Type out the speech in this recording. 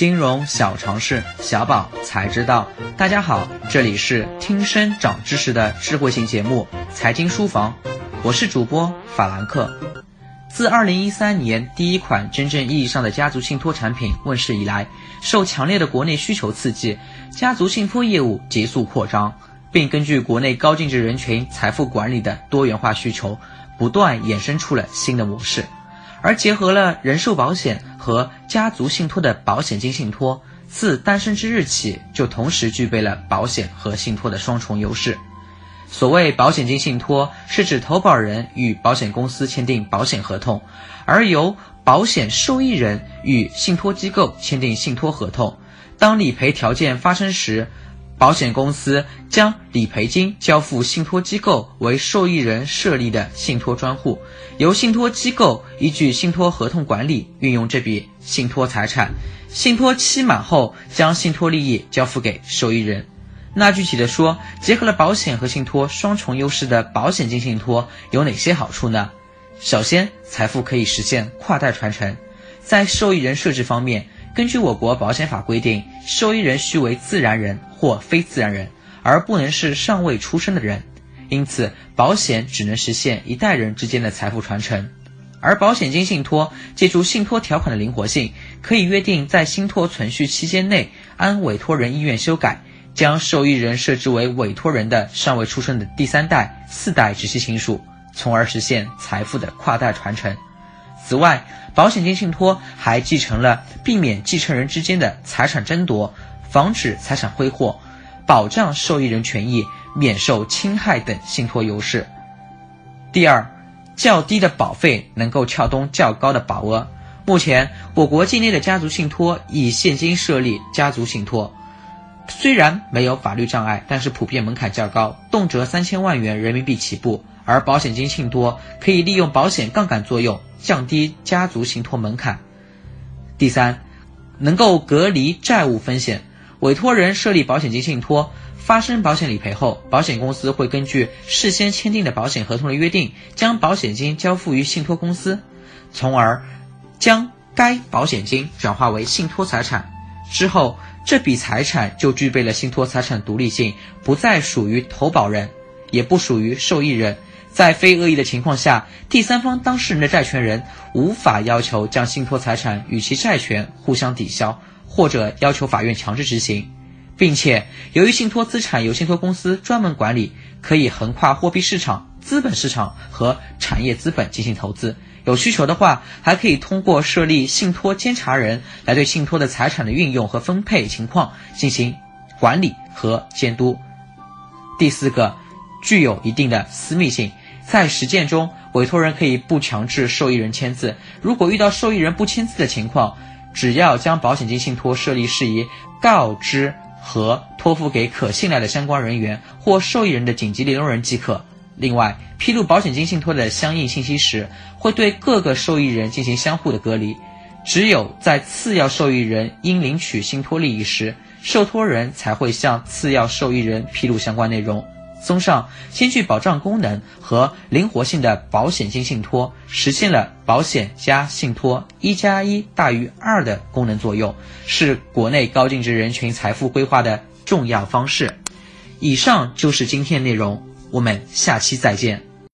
金融小常识，小宝才知道。大家好，这里是听声长知识的智慧型节目《财经书房》，我是主播法兰克。自二零一三年第一款真正意义上的家族信托产品问世以来，受强烈的国内需求刺激，家族信托业务急速扩张，并根据国内高净值人群财富管理的多元化需求，不断衍生出了新的模式。而结合了人寿保险和家族信托的保险金信托，自诞生之日起就同时具备了保险和信托的双重优势。所谓保险金信托，是指投保人与保险公司签订保险合同，而由保险受益人与信托机构签订信托合同。当理赔条件发生时，保险公司将理赔金交付信托机构为受益人设立的信托专户，由信托机构依据信托合同管理运用这笔信托财产。信托期满后，将信托利益交付给受益人。那具体的说，结合了保险和信托双重优势的保险金信托有哪些好处呢？首先，财富可以实现跨代传承。在受益人设置方面，根据我国保险法规定，受益人须为自然人或非自然人，而不能是尚未出生的人。因此，保险只能实现一代人之间的财富传承。而保险金信托借助信托条款的灵活性，可以约定在信托存续期间内，按委托人意愿修改，将受益人设置为委托人的尚未出生的第三代、四代直系亲属，从而实现财富的跨代传承。此外，保险金信托还继承了避免继承人之间的财产争夺、防止财产挥霍、保障受益人权益免受侵害等信托优势。第二，较低的保费能够撬动较高的保额。目前，我国境内的家族信托以现金设立家族信托，虽然没有法律障碍，但是普遍门槛较高，动辄三千万元人民币起步。而保险金信托可以利用保险杠杆作用，降低家族信托门槛。第三，能够隔离债务风险。委托人设立保险金信托，发生保险理赔后，保险公司会根据事先签订的保险合同的约定，将保险金交付于信托公司，从而将该保险金转化为信托财产。之后，这笔财产就具备了信托财产独立性，不再属于投保人，也不属于受益人。在非恶意的情况下，第三方当事人的债权人无法要求将信托财产与其债权互相抵消，或者要求法院强制执行，并且由于信托资产由信托公司专门管理，可以横跨货币市场、资本市场和产业资本进行投资。有需求的话，还可以通过设立信托监察人来对信托的财产的运用和分配情况进行管理和监督。第四个，具有一定的私密性。在实践中，委托人可以不强制受益人签字。如果遇到受益人不签字的情况，只要将保险金信托设立事宜告知和托付给可信赖的相关人员或受益人的紧急联络人即可。另外，披露保险金信托的相应信息时，会对各个受益人进行相互的隔离。只有在次要受益人应领取信托利益时，受托人才会向次要受益人披露相关内容。综上，兼具保障功能和灵活性的保险金信托，实现了保险加信托一加一大于二的功能作用，是国内高净值人群财富规划的重要方式。以上就是今天内容，我们下期再见。